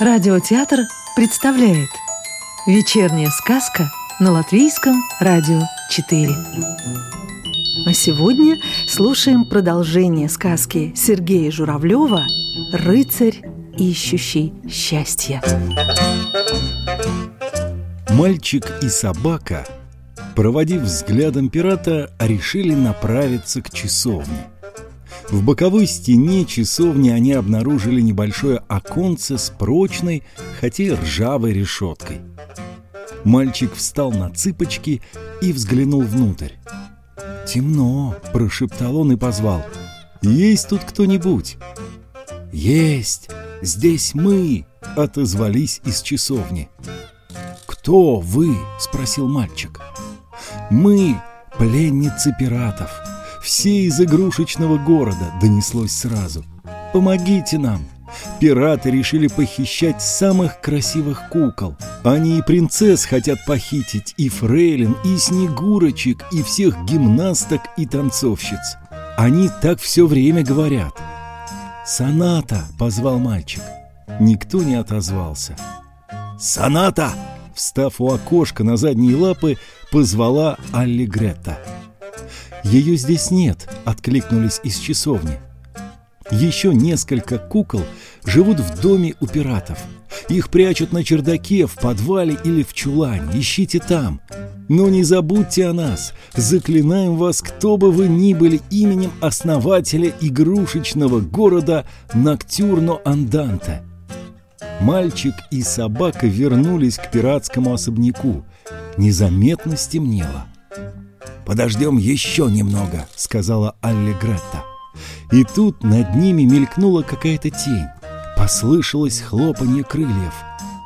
Радиотеатр представляет Вечерняя сказка на Латвийском радио 4 А сегодня слушаем продолжение сказки Сергея Журавлева «Рыцарь, ищущий счастье» Мальчик и собака, проводив взглядом пирата, решили направиться к часовне – в боковой стене часовни они обнаружили небольшое оконце с прочной, хотя и ржавой решеткой. Мальчик встал на цыпочки и взглянул внутрь. «Темно», — прошептал он и позвал. «Есть тут кто-нибудь?» «Есть! Здесь мы!» — отозвались из часовни. «Кто вы?» — спросил мальчик. «Мы — пленницы пиратов», все из игрушечного города донеслось сразу. «Помогите нам!» Пираты решили похищать самых красивых кукол. Они и принцесс хотят похитить, и фрейлин, и снегурочек, и всех гимнасток и танцовщиц. Они так все время говорят. «Соната!» — позвал мальчик. Никто не отозвался. «Соната!» — встав у окошка на задние лапы, позвала Алли Гретта. «Ее здесь нет», — откликнулись из часовни. Еще несколько кукол живут в доме у пиратов. Их прячут на чердаке, в подвале или в чулане. Ищите там. Но не забудьте о нас. Заклинаем вас, кто бы вы ни были, именем основателя игрушечного города Ноктюрно-Анданте. Мальчик и собака вернулись к пиратскому особняку. Незаметно стемнело. «Подождем еще немного», — сказала Алли Гретта. И тут над ними мелькнула какая-то тень. Послышалось хлопанье крыльев.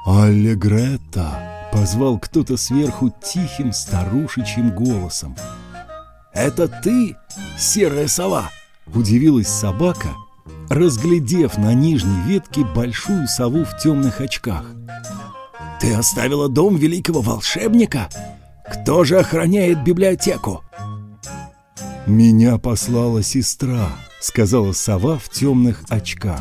«Алли Гретта!» — позвал кто-то сверху тихим старушечьим голосом. «Это ты, серая сова?» — удивилась собака, разглядев на нижней ветке большую сову в темных очках. «Ты оставила дом великого волшебника?» Кто же охраняет библиотеку?» «Меня послала сестра», — сказала сова в темных очках.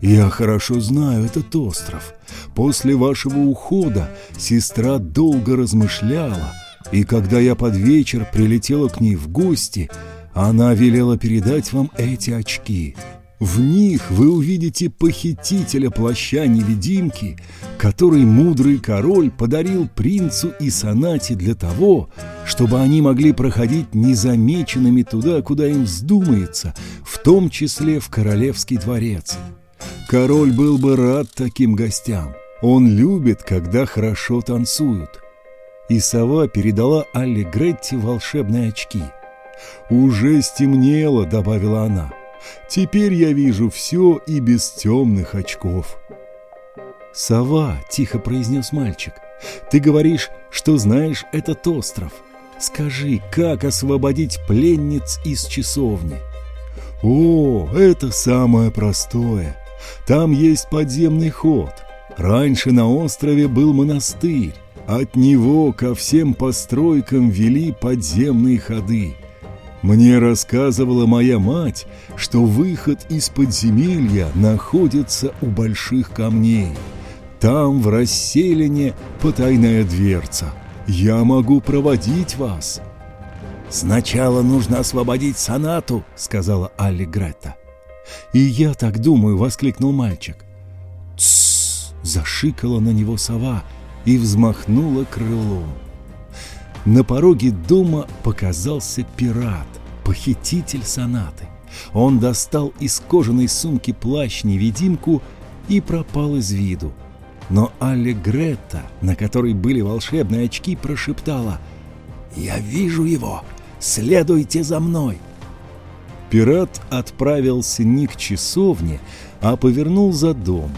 «Я хорошо знаю этот остров. После вашего ухода сестра долго размышляла, и когда я под вечер прилетела к ней в гости, она велела передать вам эти очки. В них вы увидите похитителя плаща-невидимки, который мудрый король подарил принцу и сонате для того, чтобы они могли проходить незамеченными туда, куда им вздумается, в том числе в королевский дворец. Король был бы рад таким гостям. Он любит, когда хорошо танцуют. И сова передала Алле Гретти волшебные очки. «Уже стемнело», — добавила она. Теперь я вижу все и без темных очков. «Сова», — тихо произнес мальчик, — «ты говоришь, что знаешь этот остров. Скажи, как освободить пленниц из часовни?» «О, это самое простое. Там есть подземный ход. Раньше на острове был монастырь. От него ко всем постройкам вели подземные ходы. Мне рассказывала моя мать, что выход из подземелья находится у больших камней. Там в расселине потайная дверца. Я могу проводить вас. «Сначала нужно освободить сонату», — сказала Алли Гретта. «И я так думаю», — воскликнул мальчик. «Тссс!» — зашикала на него сова и взмахнула крылом. На пороге дома показался пират, похититель сонаты. Он достал из кожаной сумки плащ-невидимку и пропал из виду. Но Алле Гретта, на которой были волшебные очки, прошептала «Я вижу его! Следуйте за мной!» Пират отправился не к часовне, а повернул за дом.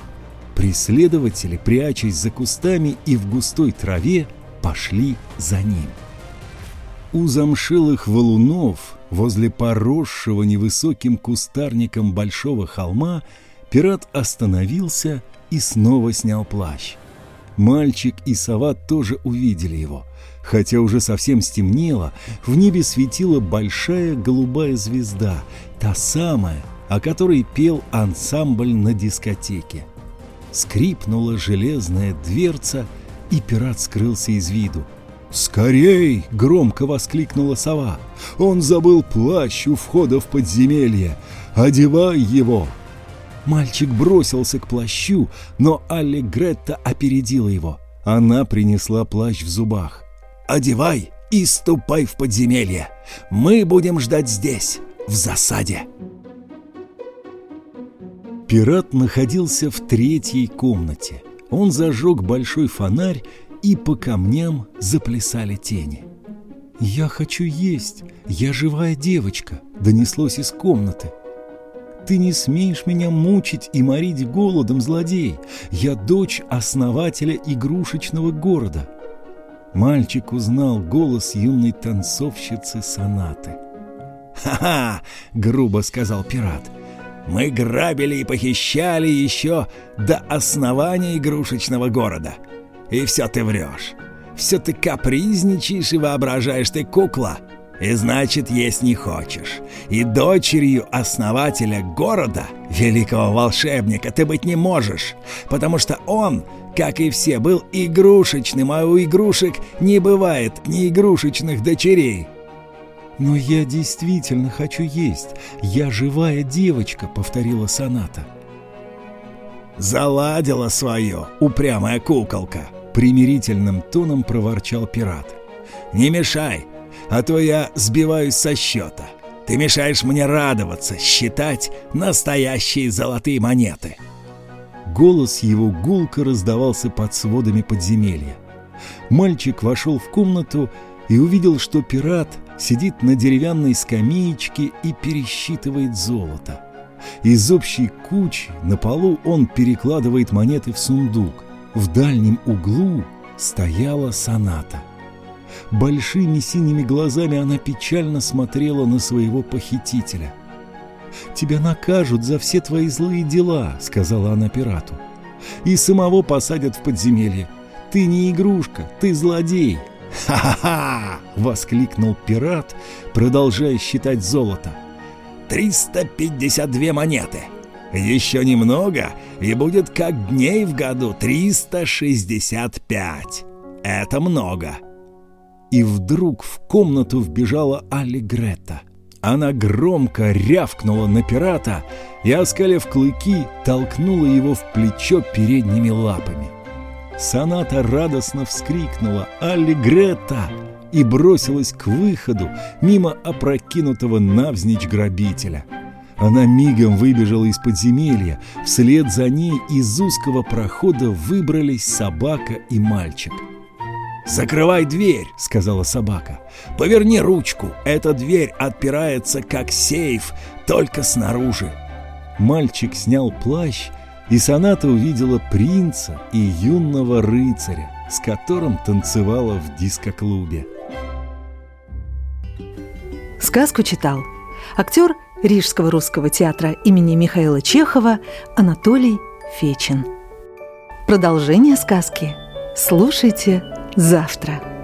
Преследователи, прячась за кустами и в густой траве, пошли за ним. У замшилых валунов, возле поросшего невысоким кустарником большого холма, пират остановился и снова снял плащ. Мальчик и сова тоже увидели его. Хотя уже совсем стемнело, в небе светила большая голубая звезда, та самая, о которой пел ансамбль на дискотеке. скрипнула железная дверца, и пират скрылся из виду. «Скорей!» — громко воскликнула сова. «Он забыл плащ у входа в подземелье. Одевай его!» Мальчик бросился к плащу, но Алли Гретта опередила его. Она принесла плащ в зубах. «Одевай и ступай в подземелье. Мы будем ждать здесь, в засаде». Пират находился в третьей комнате. Он зажег большой фонарь, и по камням заплясали тени. «Я хочу есть! Я живая девочка!» — донеслось из комнаты. «Ты не смеешь меня мучить и морить голодом, злодей! Я дочь основателя игрушечного города!» Мальчик узнал голос юной танцовщицы сонаты. «Ха-ха!» — грубо сказал пират. Мы грабили и похищали еще до основания игрушечного города. И все ты врешь. Все ты капризничаешь и воображаешь ты кукла. И значит, есть не хочешь. И дочерью основателя города, великого волшебника, ты быть не можешь, потому что он, как и все, был игрушечным, а у игрушек не бывает ни игрушечных дочерей. «Но я действительно хочу есть. Я живая девочка», — повторила Соната. «Заладила свое, упрямая куколка», — примирительным тоном проворчал пират. «Не мешай, а то я сбиваюсь со счета. Ты мешаешь мне радоваться, считать настоящие золотые монеты». Голос его гулко раздавался под сводами подземелья. Мальчик вошел в комнату и увидел, что пират сидит на деревянной скамеечке и пересчитывает золото. Из общей кучи на полу он перекладывает монеты в сундук. В дальнем углу стояла соната. Большими синими глазами она печально смотрела на своего похитителя. «Тебя накажут за все твои злые дела», — сказала она пирату. «И самого посадят в подземелье. Ты не игрушка, ты злодей, «Ха-ха-ха!» — воскликнул пират, продолжая считать золото. «Триста пятьдесят две монеты! Еще немного, и будет как дней в году триста шестьдесят пять! Это много!» И вдруг в комнату вбежала Али Грета. Она громко рявкнула на пирата и, оскалив клыки, толкнула его в плечо передними лапами. Соната радостно вскрикнула «Аллегрета!» и бросилась к выходу мимо опрокинутого навзничь грабителя. Она мигом выбежала из подземелья, вслед за ней из узкого прохода выбрались собака и мальчик. «Закрывай дверь!» — сказала собака. «Поверни ручку, эта дверь отпирается как сейф, только снаружи». Мальчик снял плащ и Соната увидела принца и юного рыцаря, с которым танцевала в дискоклубе. Сказку читал актер Рижского русского театра имени Михаила Чехова Анатолий Фечин. Продолжение сказки слушайте завтра.